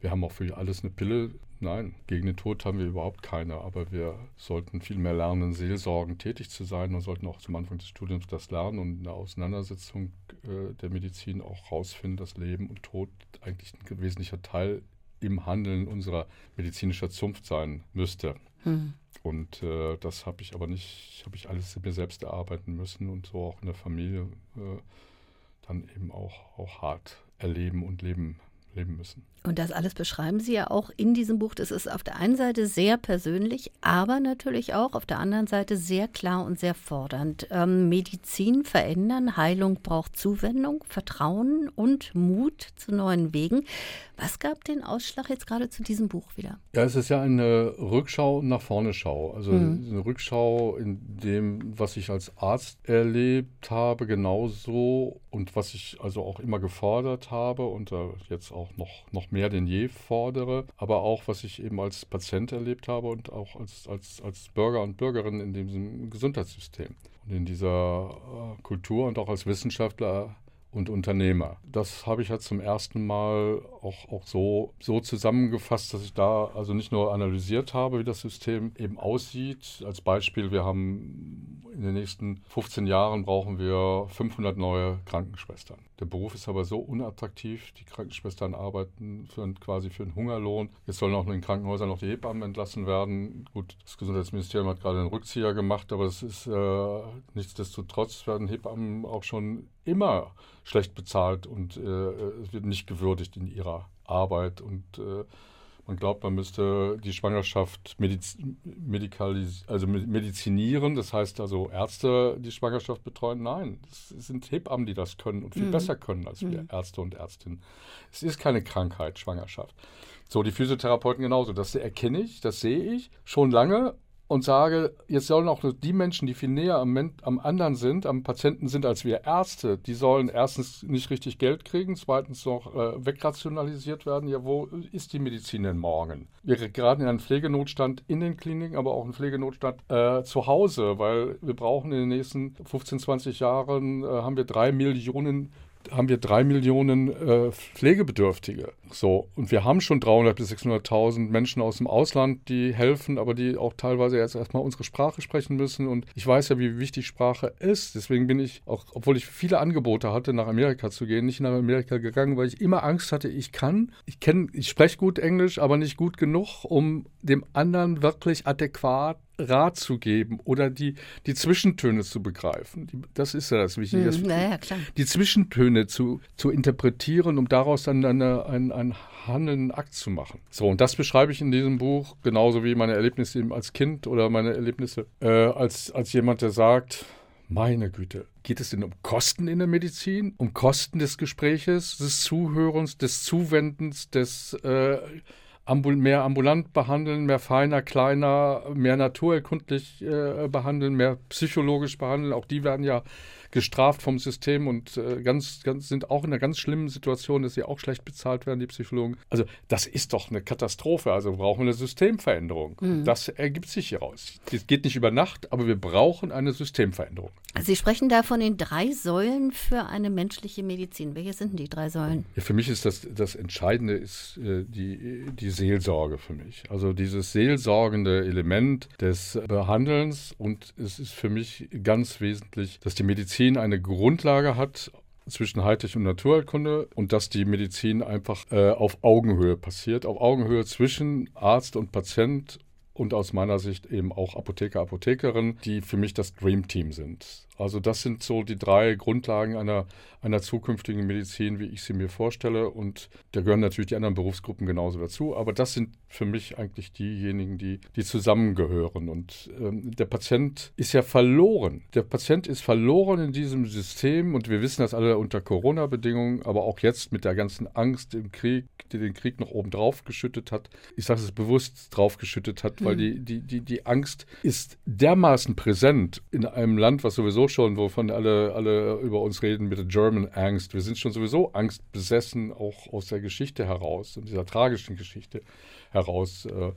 wir haben auch für alles eine Pille. Nein, gegen den Tod haben wir überhaupt keine, aber wir sollten viel mehr lernen, seelsorgend tätig zu sein und sollten auch zum Anfang des Studiums das lernen und in der Auseinandersetzung äh, der Medizin auch herausfinden, dass Leben und Tod eigentlich ein wesentlicher Teil im Handeln unserer medizinischer Zunft sein müsste. Hm. Und äh, das habe ich aber nicht, habe ich alles mir selbst erarbeiten müssen und so auch in der Familie äh, dann eben auch, auch hart erleben und leben, leben müssen. Und das alles beschreiben Sie ja auch in diesem Buch. Das ist auf der einen Seite sehr persönlich, aber natürlich auch auf der anderen Seite sehr klar und sehr fordernd. Ähm, Medizin verändern, Heilung braucht Zuwendung, Vertrauen und Mut zu neuen Wegen. Was gab den Ausschlag jetzt gerade zu diesem Buch wieder? Ja, es ist ja eine Rückschau nach vorne Schau. Also mhm. eine Rückschau in dem, was ich als Arzt erlebt habe, genauso und was ich also auch immer gefordert habe und jetzt auch noch, noch mehr denn je fordere, aber auch, was ich eben als Patient erlebt habe und auch als, als, als Bürger und Bürgerin in diesem Gesundheitssystem. Und in dieser äh, Kultur und auch als Wissenschaftler und Unternehmer. Das habe ich ja zum ersten Mal auch, auch so, so zusammengefasst, dass ich da also nicht nur analysiert habe, wie das System eben aussieht. Als Beispiel, wir haben in den nächsten 15 Jahren brauchen wir 500 neue Krankenschwestern. Der Beruf ist aber so unattraktiv. Die Krankenschwestern arbeiten für quasi für einen Hungerlohn. Jetzt sollen auch in den Krankenhäusern noch die Hebammen entlassen werden. Gut, das Gesundheitsministerium hat gerade einen Rückzieher gemacht, aber es ist äh, nichtsdestotrotz werden Hebammen auch schon immer schlecht bezahlt und äh, es wird nicht gewürdigt in ihrer Arbeit und äh, man glaubt, man müsste die Schwangerschaft mediz also medizinieren, das heißt also Ärzte die Schwangerschaft betreuen. Nein, es sind Hebammen, die das können und viel mhm. besser können als wir mhm. Ärzte und Ärztinnen. Es ist keine Krankheit, Schwangerschaft. So, die Physiotherapeuten genauso. Das erkenne ich, das sehe ich schon lange und sage, jetzt sollen auch die Menschen, die viel näher am, am, anderen sind, am Patienten sind als wir Ärzte, die sollen erstens nicht richtig Geld kriegen, zweitens noch äh, wegrationalisiert werden. Ja, wo ist die Medizin denn morgen? Wir geraten in einen Pflegenotstand in den Kliniken, aber auch einen Pflegenotstand äh, zu Hause, weil wir brauchen in den nächsten 15, 20 Jahren, äh, haben wir drei Millionen haben wir drei Millionen äh, Pflegebedürftige. So, und wir haben schon 300.000 bis 600.000 Menschen aus dem Ausland, die helfen, aber die auch teilweise jetzt erstmal unsere Sprache sprechen müssen. Und ich weiß ja, wie wichtig Sprache ist. Deswegen bin ich, auch obwohl ich viele Angebote hatte, nach Amerika zu gehen, nicht nach Amerika gegangen, weil ich immer Angst hatte, ich kann, ich kenne, ich spreche gut Englisch, aber nicht gut genug, um dem anderen wirklich adäquat Rat zu geben oder die, die Zwischentöne zu begreifen. Die, das ist ja das Wichtige. Hm, ja, die Zwischentöne zu, zu interpretieren, um daraus dann eine, ein, ein handelnden Akt zu machen. So, und das beschreibe ich in diesem Buch, genauso wie meine Erlebnisse eben als Kind oder meine Erlebnisse äh, als, als jemand, der sagt, meine Güte, geht es denn um Kosten in der Medizin? Um Kosten des Gespräches, des Zuhörens, des Zuwendens, des äh, ambul mehr ambulant behandeln, mehr feiner, kleiner, mehr naturerkundlich äh, behandeln, mehr psychologisch behandeln. Auch die werden ja gestraft vom System und äh, ganz, ganz, sind auch in einer ganz schlimmen Situation, dass sie auch schlecht bezahlt werden, die Psychologen. Also das ist doch eine Katastrophe. Also brauchen wir eine Systemveränderung. Mhm. Das ergibt sich hieraus. Das geht nicht über Nacht, aber wir brauchen eine Systemveränderung. Sie sprechen da von den drei Säulen für eine menschliche Medizin. Welche sind denn die drei Säulen? Ja, für mich ist das, das Entscheidende ist äh, die, die Seelsorge für mich. Also dieses seelsorgende Element des Behandelns und es ist für mich ganz wesentlich, dass die Medizin Medizin eine Grundlage hat zwischen Heiltech und Naturheilkunde und dass die Medizin einfach äh, auf Augenhöhe passiert, auf Augenhöhe zwischen Arzt und Patient und aus meiner Sicht eben auch Apotheker, Apothekerin, die für mich das Dream Team sind. Also das sind so die drei Grundlagen einer, einer zukünftigen Medizin, wie ich sie mir vorstelle. Und da gehören natürlich die anderen Berufsgruppen genauso dazu. Aber das sind für mich eigentlich diejenigen, die, die zusammengehören. Und ähm, der Patient ist ja verloren. Der Patient ist verloren in diesem System. Und wir wissen das alle unter Corona-Bedingungen, aber auch jetzt mit der ganzen Angst im Krieg, die den Krieg noch oben drauf geschüttet hat. Ich sage es bewusst drauf geschüttet hat, mhm. weil hm. die, die, die, die Angst ist dermaßen präsent in einem Land, was sowieso schon, wovon alle, alle über uns reden, mit der German Angst. Wir sind schon sowieso angstbesessen, auch aus der Geschichte heraus, und dieser tragischen Geschichte heraus. Äh,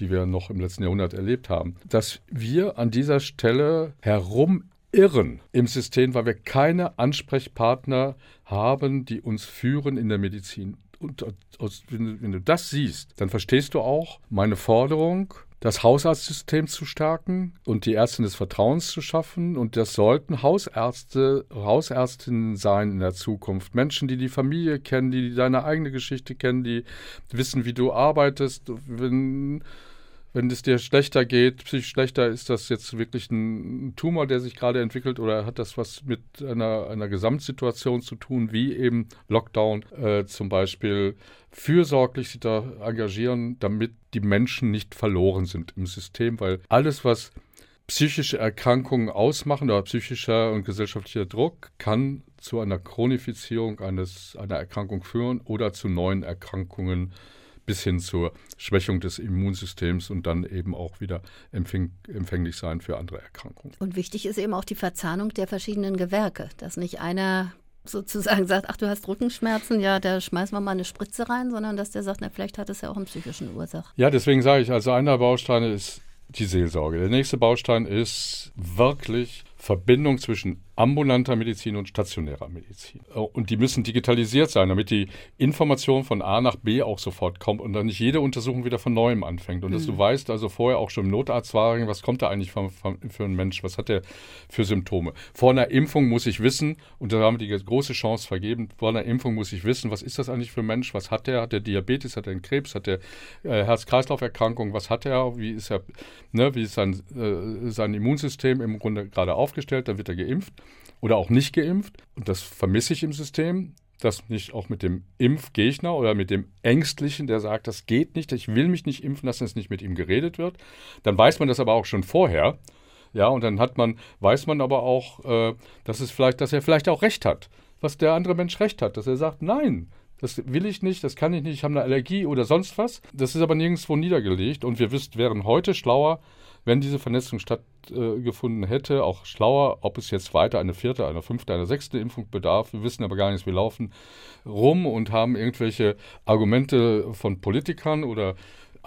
die wir noch im letzten Jahrhundert erlebt haben, dass wir an dieser Stelle herumirren im System, weil wir keine Ansprechpartner haben, die uns führen in der Medizin. Und aus, wenn, du das siehst, dann verstehst du auch meine Forderung, das Hausarztsystem zu stärken und die Ärztin des Vertrauens zu schaffen. Und das sollten Hausärzte, Hausärztinnen sein in der Zukunft. Menschen, die die Familie kennen, die deine eigene Geschichte kennen, die wissen, wie du arbeitest. Wenn wenn es dir schlechter geht, psychisch schlechter, ist das jetzt wirklich ein Tumor, der sich gerade entwickelt oder hat das was mit einer, einer Gesamtsituation zu tun, wie eben Lockdown äh, zum Beispiel, fürsorglich sich da engagieren, damit die Menschen nicht verloren sind im System, weil alles, was psychische Erkrankungen ausmachen oder psychischer und gesellschaftlicher Druck, kann zu einer Chronifizierung eines, einer Erkrankung führen oder zu neuen Erkrankungen führen bis hin zur Schwächung des Immunsystems und dann eben auch wieder empfäng empfänglich sein für andere Erkrankungen. Und wichtig ist eben auch die Verzahnung der verschiedenen Gewerke, dass nicht einer sozusagen sagt, ach du hast Rückenschmerzen, ja, da schmeißen wir mal eine Spritze rein, sondern dass der sagt, na vielleicht hat es ja auch einen psychischen Ursache. Ja, deswegen sage ich, also einer der Bausteine ist die Seelsorge. Der nächste Baustein ist wirklich Verbindung zwischen ambulanter Medizin und stationärer Medizin. Äh, und die müssen digitalisiert sein, damit die Information von A nach B auch sofort kommt und dann nicht jede Untersuchung wieder von neuem anfängt. Und mhm. dass du weißt, also vorher auch schon im Notarzt war, was kommt da eigentlich für, für einen Mensch, was hat der für Symptome. Vor einer Impfung muss ich wissen, und da haben wir die große Chance vergeben, vor einer Impfung muss ich wissen, was ist das eigentlich für ein Mensch, was hat der, hat der Diabetes, hat er einen Krebs, hat der äh, Herz-Kreislauf-Erkrankung, was hat er, wie ist er, ne, wie ist sein, äh, sein Immunsystem im Grunde gerade aufgestellt, dann wird er geimpft oder auch nicht geimpft. Und das vermisse ich im System, dass nicht auch mit dem Impfgegner oder mit dem Ängstlichen, der sagt, das geht nicht, ich will mich nicht impfen lassen, dass nicht mit ihm geredet wird. Dann weiß man das aber auch schon vorher. Ja, und dann hat man, weiß man aber auch, äh, dass es vielleicht, dass er vielleicht auch recht hat, was der andere Mensch recht hat, dass er sagt, nein, das will ich nicht, das kann ich nicht, ich habe eine Allergie oder sonst was. Das ist aber nirgendwo niedergelegt und wir wüssten, wären heute schlauer, wenn diese Vernetzung stattgefunden hätte, auch schlauer, ob es jetzt weiter eine vierte, eine fünfte, eine sechste Impfung bedarf. Wir wissen aber gar nicht, wir laufen rum und haben irgendwelche Argumente von Politikern oder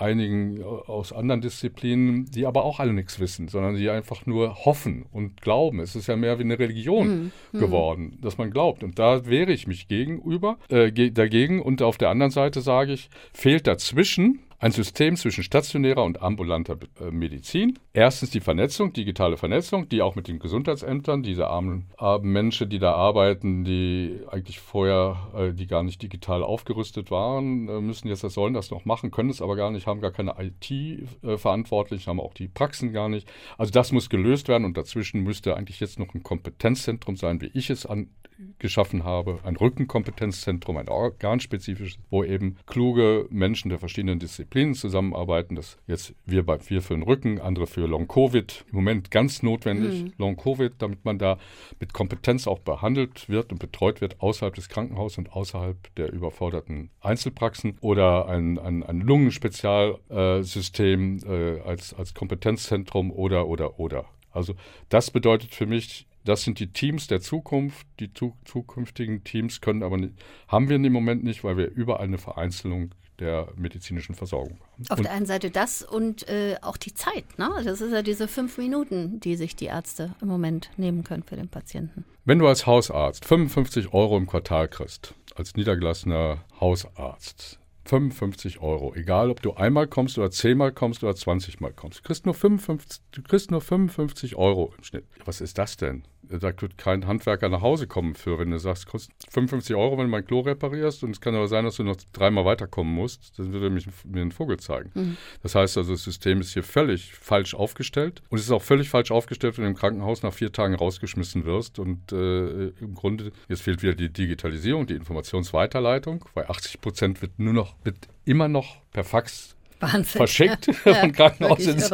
einigen aus anderen Disziplinen, die aber auch alle nichts wissen, sondern die einfach nur hoffen und glauben. Es ist ja mehr wie eine Religion mhm. geworden, dass man glaubt. Und da wehre ich mich gegenüber, äh, dagegen. Und auf der anderen Seite sage ich, fehlt dazwischen ein System zwischen stationärer und ambulanter äh, Medizin. Erstens die Vernetzung, digitale Vernetzung, die auch mit den Gesundheitsämtern, diese armen, armen Menschen, die da arbeiten, die eigentlich vorher, äh, die gar nicht digital aufgerüstet waren, äh, müssen jetzt das sollen das noch machen, können es aber gar nicht, haben gar keine IT-Verantwortlichen, haben auch die Praxen gar nicht. Also das muss gelöst werden und dazwischen müsste eigentlich jetzt noch ein Kompetenzzentrum sein, wie ich es an, geschaffen habe, ein Rückenkompetenzzentrum, ein organspezifisches, wo eben kluge Menschen der verschiedenen Disziplinen zusammenarbeiten. Das jetzt wir bei wir für den Rücken, andere für Long Covid. Im Moment ganz notwendig mhm. Long Covid, damit man da mit Kompetenz auch behandelt wird und betreut wird außerhalb des Krankenhauses und außerhalb der überforderten Einzelpraxen oder ein, ein, ein Lungenspezialsystem äh, als, als Kompetenzzentrum oder oder oder. Also das bedeutet für mich das sind die Teams der Zukunft. Die zu, zukünftigen Teams können aber nicht, haben wir im Moment nicht, weil wir überall eine Vereinzelung der medizinischen Versorgung. Auf und der einen Seite das und äh, auch die Zeit. Ne? Das ist ja diese fünf Minuten, die sich die Ärzte im Moment nehmen können für den Patienten. Wenn du als Hausarzt 55 Euro im Quartal kriegst, als niedergelassener Hausarzt, 55 Euro. Egal, ob du einmal kommst oder zehnmal kommst oder 20 Mal kommst. Du kriegst nur 55, du kriegst nur 55 Euro im Schnitt. Was ist das denn? Da wird kein Handwerker nach Hause kommen für, wenn du sagst, kostet 55 Euro, wenn du mein Klo reparierst und es kann aber sein, dass du noch dreimal weiterkommen musst, dann würde er mich, mir einen Vogel zeigen. Mhm. Das heißt also, das System ist hier völlig falsch aufgestellt und es ist auch völlig falsch aufgestellt, wenn du im Krankenhaus nach vier Tagen rausgeschmissen wirst und äh, im Grunde, jetzt fehlt wieder die Digitalisierung, die Informationsweiterleitung, weil 80 Prozent wird nur noch, wird immer noch per Fax Wahnsinn. verschickt ja, von Krankenhaus ins,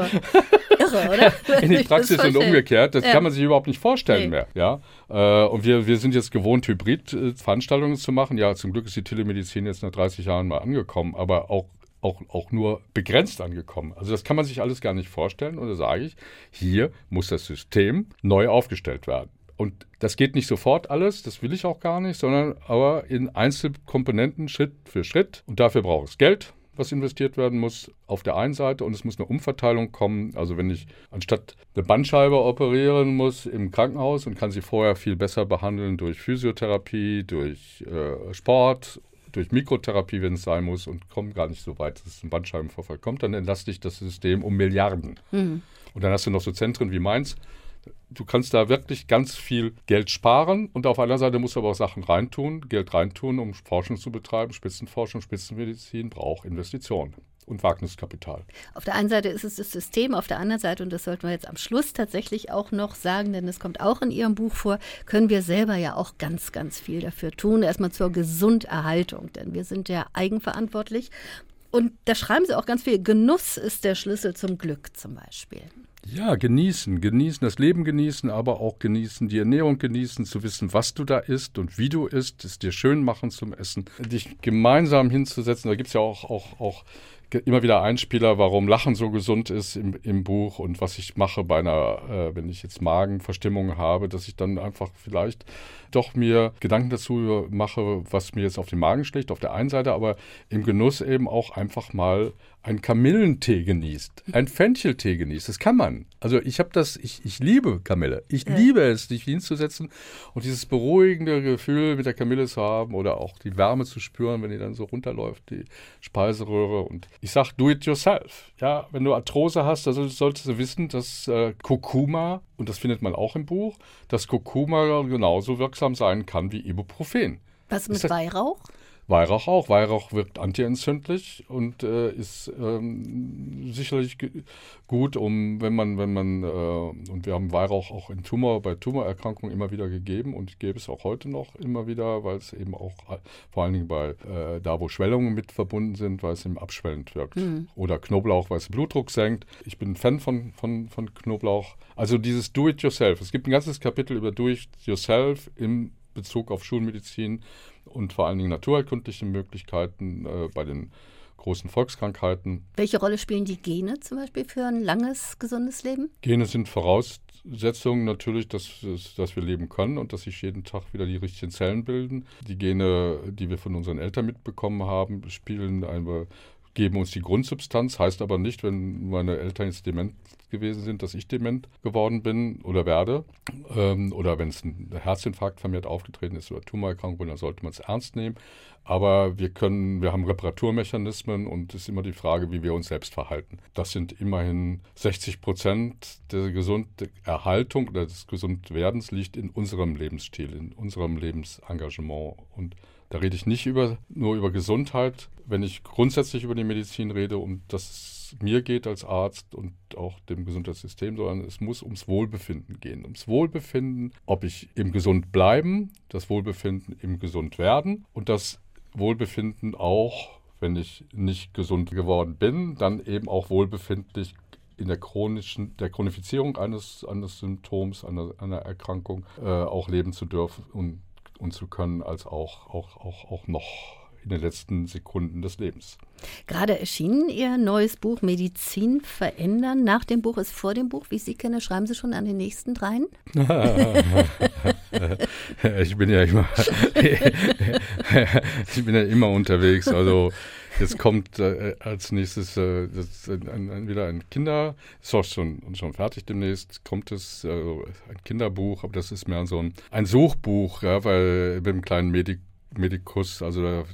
irre, oder? in die Praxis und umgekehrt. Das ja. kann man sich überhaupt nicht vorstellen nee. mehr. Ja? Äh, und wir, wir sind jetzt gewohnt, Hybrid-Veranstaltungen zu machen. Ja, zum Glück ist die Telemedizin jetzt nach 30 Jahren mal angekommen, aber auch auch, auch nur begrenzt angekommen. Also das kann man sich alles gar nicht vorstellen. Und da sage ich, hier muss das System neu aufgestellt werden. Und das geht nicht sofort alles, das will ich auch gar nicht, sondern aber in Einzelkomponenten Schritt für Schritt. Und dafür braucht es Geld, was investiert werden muss, auf der einen Seite und es muss eine Umverteilung kommen. Also wenn ich anstatt eine Bandscheibe operieren muss im Krankenhaus und kann sie vorher viel besser behandeln durch Physiotherapie, durch äh, Sport, durch Mikrotherapie, wenn es sein muss und komme gar nicht so weit, dass es zum Bandscheibenvorfall kommt, dann entlaste ich das System um Milliarden. Mhm. Und dann hast du noch so Zentren wie Mainz, du kannst da wirklich ganz viel Geld sparen und auf einer Seite musst du aber auch Sachen reintun, Geld reintun, um Forschung zu betreiben. Spitzenforschung, Spitzenmedizin braucht Investitionen und Wagniskapital. Auf der einen Seite ist es das System, auf der anderen Seite, und das sollten wir jetzt am Schluss tatsächlich auch noch sagen, denn es kommt auch in Ihrem Buch vor, können wir selber ja auch ganz, ganz viel dafür tun. Erstmal zur Gesunderhaltung, denn wir sind ja eigenverantwortlich. Und da schreiben Sie auch ganz viel, Genuss ist der Schlüssel zum Glück zum Beispiel. Ja, genießen, genießen, das Leben genießen, aber auch genießen, die Ernährung genießen, zu wissen, was du da isst und wie du isst, es dir schön machen zum Essen, dich gemeinsam hinzusetzen. Da gibt es ja auch, auch, auch immer wieder Einspieler, warum Lachen so gesund ist im, im Buch und was ich mache bei einer, äh, wenn ich jetzt Magenverstimmung habe, dass ich dann einfach vielleicht doch mir Gedanken dazu mache, was mir jetzt auf den Magen schlägt, auf der einen Seite, aber im Genuss eben auch einfach mal einen Kamillentee genießt, einen Fencheltee genießt. Das kann man. Also ich habe das, ich, ich liebe Kamille. Ich ja. liebe es, dich hinzusetzen und dieses beruhigende Gefühl mit der Kamille zu haben oder auch die Wärme zu spüren, wenn die dann so runterläuft, die Speiseröhre. Und ich sage, do it yourself. Ja, wenn du Arthrose hast, also solltest du wissen, dass äh, Kurkuma, und das findet man auch im Buch, dass Kurkuma genauso wirksam sein kann wie Ibuprofen. Was mit Weihrauch? Weihrauch auch. Weihrauch wirkt antientzündlich und äh, ist ähm, sicherlich gut, um wenn man, wenn man, äh, und wir haben Weihrauch auch in Tumor, bei Tumorerkrankungen immer wieder gegeben und ich gebe es auch heute noch immer wieder, weil es eben auch äh, vor allen Dingen bei äh, da, wo Schwellungen mit verbunden sind, weil es eben abschwellend wirkt. Mhm. Oder Knoblauch, weil es Blutdruck senkt. Ich bin ein Fan von, von, von Knoblauch. Also dieses Do-it-yourself. Es gibt ein ganzes Kapitel über Do-it-yourself im Bezug auf Schulmedizin und vor allen Dingen naturheilkundliche Möglichkeiten äh, bei den großen Volkskrankheiten. Welche Rolle spielen die Gene zum Beispiel für ein langes, gesundes Leben? Gene sind Voraussetzungen natürlich, dass, dass wir leben können und dass sich jeden Tag wieder die richtigen Zellen bilden. Die Gene, die wir von unseren Eltern mitbekommen haben, spielen eine geben uns die Grundsubstanz, heißt aber nicht, wenn meine Eltern jetzt dement gewesen sind, dass ich dement geworden bin oder werde. Ähm, oder wenn es ein Herzinfarkt vermehrt aufgetreten ist oder Tumorerkrankung, dann sollte man es ernst nehmen. Aber wir können, wir haben Reparaturmechanismen und es ist immer die Frage, wie wir uns selbst verhalten. Das sind immerhin 60 Prozent der Gesunderhaltung oder des Gesundwerdens liegt in unserem Lebensstil, in unserem Lebensengagement. Und da rede ich nicht über, nur über Gesundheit, wenn ich grundsätzlich über die Medizin rede, um das mir geht als Arzt und auch dem Gesundheitssystem, sondern es muss ums Wohlbefinden gehen. Ums Wohlbefinden, ob ich im Gesund bleiben, das Wohlbefinden im Gesund werden und das Wohlbefinden auch, wenn ich nicht gesund geworden bin, dann eben auch wohlbefindlich in der chronischen, der Chronifizierung eines, eines Symptoms, einer, einer Erkrankung äh, auch leben zu dürfen und, und zu können, als auch, auch, auch, auch noch in den letzten Sekunden des Lebens. Gerade erschienen Ihr neues Buch Medizin verändern. Nach dem Buch ist vor dem Buch. Wie ich Sie kenne, schreiben Sie schon an den nächsten dreien? ich bin ja immer, ich bin ja immer unterwegs. Also Jetzt kommt äh, als nächstes äh, das, ein, ein, wieder ein Kinder, ist auch schon, schon fertig demnächst, kommt es, äh, ein Kinderbuch, aber das ist mehr so ein, ein Suchbuch, ja, weil mit einem kleinen Medik Medikus, also da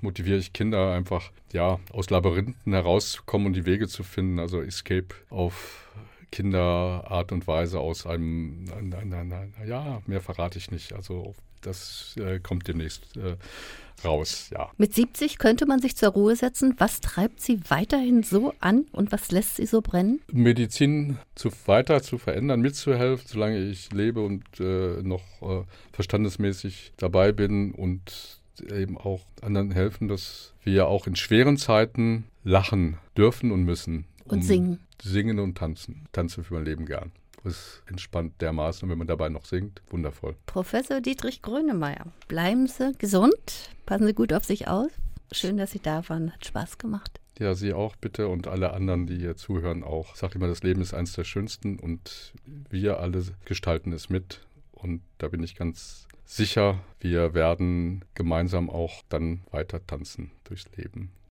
motiviere ich Kinder einfach, ja, aus Labyrinthen herauszukommen und die Wege zu finden, also Escape auf Kinderart und Weise aus einem, na, na, na, ja, mehr verrate ich nicht, also das äh, kommt demnächst äh, raus, ja. Mit 70 könnte man sich zur Ruhe setzen. Was treibt Sie weiterhin so an und was lässt Sie so brennen? Medizin zu, weiter zu verändern, mitzuhelfen, solange ich lebe und äh, noch äh, verstandesmäßig dabei bin und eben auch anderen helfen, dass wir ja auch in schweren Zeiten lachen dürfen und müssen. Und um singen. Singen und tanzen. Tanzen für mein Leben gern es entspannt dermaßen, wenn man dabei noch singt. Wundervoll. Professor Dietrich Grönemeyer, bleiben Sie gesund, passen Sie gut auf sich auf. Schön, dass Sie da waren. Hat Spaß gemacht. Ja, Sie auch bitte und alle anderen, die hier zuhören, auch. Ich sage immer, das Leben ist eines der schönsten und wir alle gestalten es mit. Und da bin ich ganz sicher, wir werden gemeinsam auch dann weiter tanzen durchs Leben.